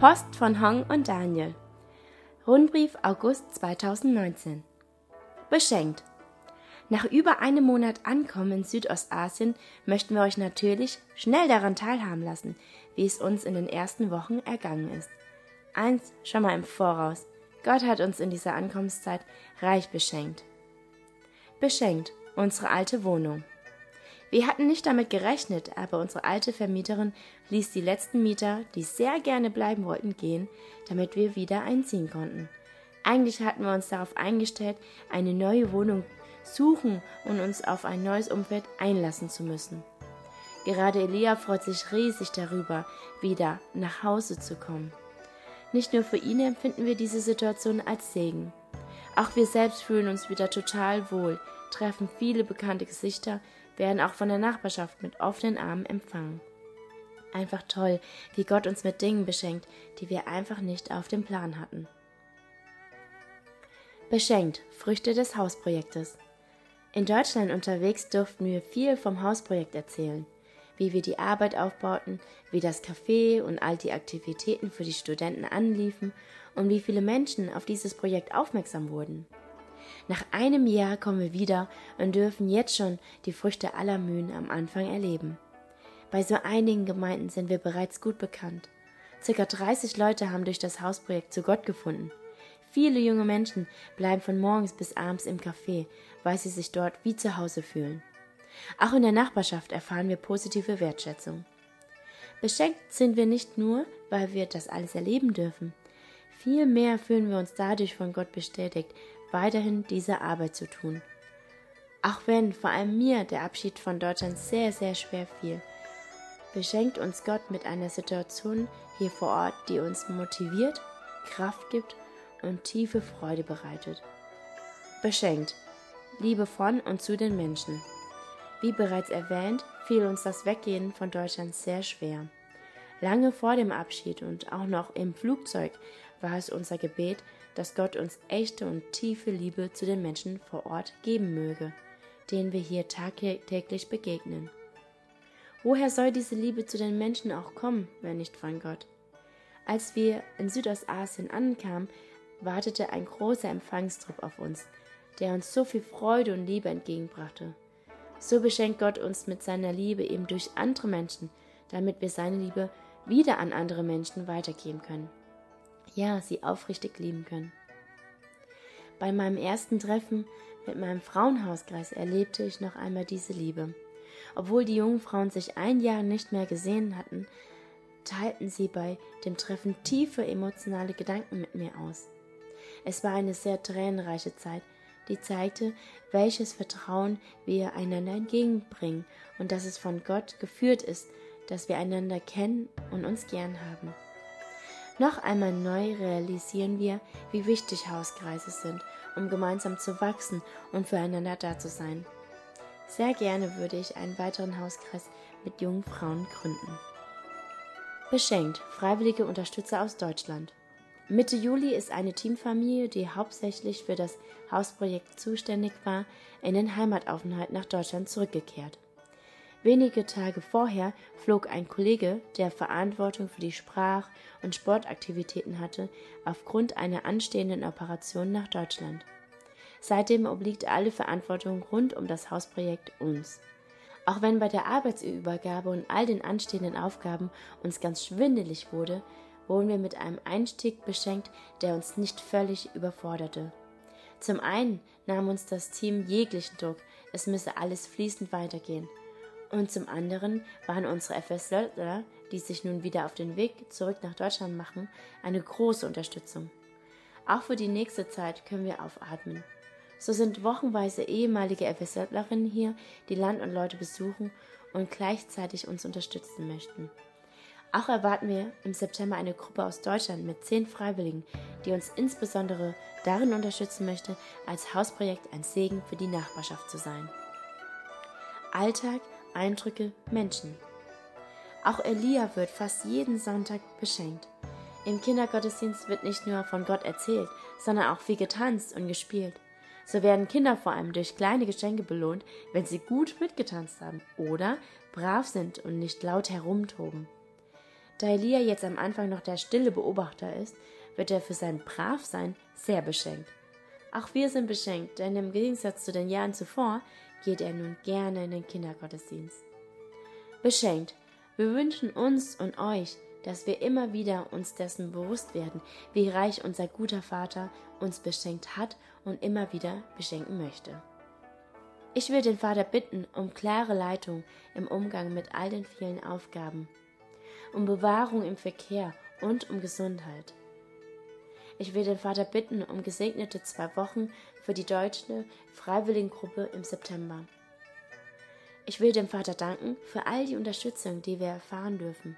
Post von Hong und Daniel. Rundbrief August 2019. Beschenkt. Nach über einem Monat Ankommen in Südostasien möchten wir euch natürlich schnell daran teilhaben lassen, wie es uns in den ersten Wochen ergangen ist. Eins schon mal im Voraus. Gott hat uns in dieser Ankommenszeit reich beschenkt. Beschenkt unsere alte Wohnung. Wir hatten nicht damit gerechnet, aber unsere alte Vermieterin ließ die letzten Mieter, die sehr gerne bleiben wollten, gehen, damit wir wieder einziehen konnten. Eigentlich hatten wir uns darauf eingestellt, eine neue Wohnung suchen und uns auf ein neues Umfeld einlassen zu müssen. Gerade Elia freut sich riesig darüber, wieder nach Hause zu kommen. Nicht nur für ihn empfinden wir diese Situation als Segen. Auch wir selbst fühlen uns wieder total wohl, treffen viele bekannte Gesichter, werden auch von der Nachbarschaft mit offenen Armen empfangen. Einfach toll, wie Gott uns mit Dingen beschenkt, die wir einfach nicht auf dem Plan hatten. Beschenkt, Früchte des Hausprojektes. In Deutschland unterwegs durften wir viel vom Hausprojekt erzählen, wie wir die Arbeit aufbauten, wie das Café und all die Aktivitäten für die Studenten anliefen und wie viele Menschen auf dieses Projekt aufmerksam wurden. Nach einem Jahr kommen wir wieder und dürfen jetzt schon die Früchte aller Mühen am Anfang erleben. Bei so einigen Gemeinden sind wir bereits gut bekannt. Circa 30 Leute haben durch das Hausprojekt zu Gott gefunden. Viele junge Menschen bleiben von morgens bis abends im Café, weil sie sich dort wie zu Hause fühlen. Auch in der Nachbarschaft erfahren wir positive Wertschätzung. Beschenkt sind wir nicht nur, weil wir das alles erleben dürfen. Vielmehr fühlen wir uns dadurch von Gott bestätigt, weiterhin diese Arbeit zu tun. Auch wenn vor allem mir der Abschied von Deutschland sehr, sehr schwer fiel, beschenkt uns Gott mit einer Situation hier vor Ort, die uns motiviert, Kraft gibt und tiefe Freude bereitet. Beschenkt. Liebe von und zu den Menschen. Wie bereits erwähnt, fiel uns das Weggehen von Deutschland sehr schwer. Lange vor dem Abschied und auch noch im Flugzeug war es unser Gebet, dass Gott uns echte und tiefe Liebe zu den Menschen vor Ort geben möge, denen wir hier tagtäglich begegnen. Woher soll diese Liebe zu den Menschen auch kommen, wenn nicht von Gott? Als wir in Südostasien ankamen, wartete ein großer Empfangstrupp auf uns, der uns so viel Freude und Liebe entgegenbrachte. So beschenkt Gott uns mit seiner Liebe eben durch andere Menschen, damit wir seine Liebe wieder an andere Menschen weitergeben können ja, sie aufrichtig lieben können. Bei meinem ersten Treffen mit meinem Frauenhauskreis erlebte ich noch einmal diese Liebe. Obwohl die jungen Frauen sich ein Jahr nicht mehr gesehen hatten, teilten sie bei dem Treffen tiefe emotionale Gedanken mit mir aus. Es war eine sehr tränenreiche Zeit, die zeigte, welches Vertrauen wir einander entgegenbringen und dass es von Gott geführt ist, dass wir einander kennen und uns gern haben. Noch einmal neu realisieren wir, wie wichtig Hauskreise sind, um gemeinsam zu wachsen und füreinander da zu sein. Sehr gerne würde ich einen weiteren Hauskreis mit jungen Frauen gründen. Beschenkt, freiwillige Unterstützer aus Deutschland. Mitte Juli ist eine Teamfamilie, die hauptsächlich für das Hausprojekt zuständig war, in den Heimataufenthalt nach Deutschland zurückgekehrt. Wenige Tage vorher flog ein Kollege, der Verantwortung für die Sprach- und Sportaktivitäten hatte, aufgrund einer anstehenden Operation nach Deutschland. Seitdem obliegt alle Verantwortung rund um das Hausprojekt uns. Auch wenn bei der Arbeitsübergabe und all den anstehenden Aufgaben uns ganz schwindelig wurde, wurden wir mit einem Einstieg beschenkt, der uns nicht völlig überforderte. Zum einen nahm uns das Team jeglichen Druck, es müsse alles fließend weitergehen und zum anderen waren unsere FSJler, die sich nun wieder auf den Weg zurück nach Deutschland machen, eine große Unterstützung. Auch für die nächste Zeit können wir aufatmen. So sind wochenweise ehemalige FSJlerinnen hier, die Land und Leute besuchen und gleichzeitig uns unterstützen möchten. Auch erwarten wir im September eine Gruppe aus Deutschland mit zehn Freiwilligen, die uns insbesondere darin unterstützen möchte, als Hausprojekt ein Segen für die Nachbarschaft zu sein. Alltag Eindrücke, Menschen. Auch Elia wird fast jeden Sonntag beschenkt. Im Kindergottesdienst wird nicht nur von Gott erzählt, sondern auch viel getanzt und gespielt. So werden Kinder vor allem durch kleine Geschenke belohnt, wenn sie gut mitgetanzt haben oder brav sind und nicht laut herumtoben. Da Elia jetzt am Anfang noch der stille Beobachter ist, wird er für sein Bravsein sehr beschenkt. Auch wir sind beschenkt, denn im Gegensatz zu den Jahren zuvor geht er nun gerne in den Kindergottesdienst. Beschenkt. Wir wünschen uns und euch, dass wir immer wieder uns dessen bewusst werden, wie reich unser guter Vater uns beschenkt hat und immer wieder beschenken möchte. Ich will den Vater bitten um klare Leitung im Umgang mit all den vielen Aufgaben, um Bewahrung im Verkehr und um Gesundheit. Ich will den Vater bitten um gesegnete zwei Wochen für die deutsche Freiwilligengruppe im September. Ich will dem Vater danken für all die Unterstützung, die wir erfahren dürfen,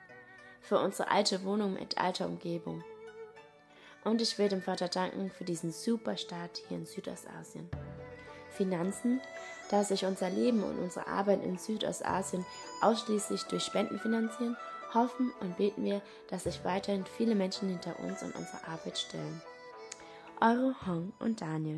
für unsere alte Wohnung mit alter Umgebung. Und ich will dem Vater danken für diesen super Start hier in Südostasien. Finanzen, da sich unser Leben und unsere Arbeit in Südostasien ausschließlich durch Spenden finanzieren hoffen und beten wir, dass sich weiterhin viele Menschen hinter uns und unsere Arbeit stellen. Eure Hong und Daniel.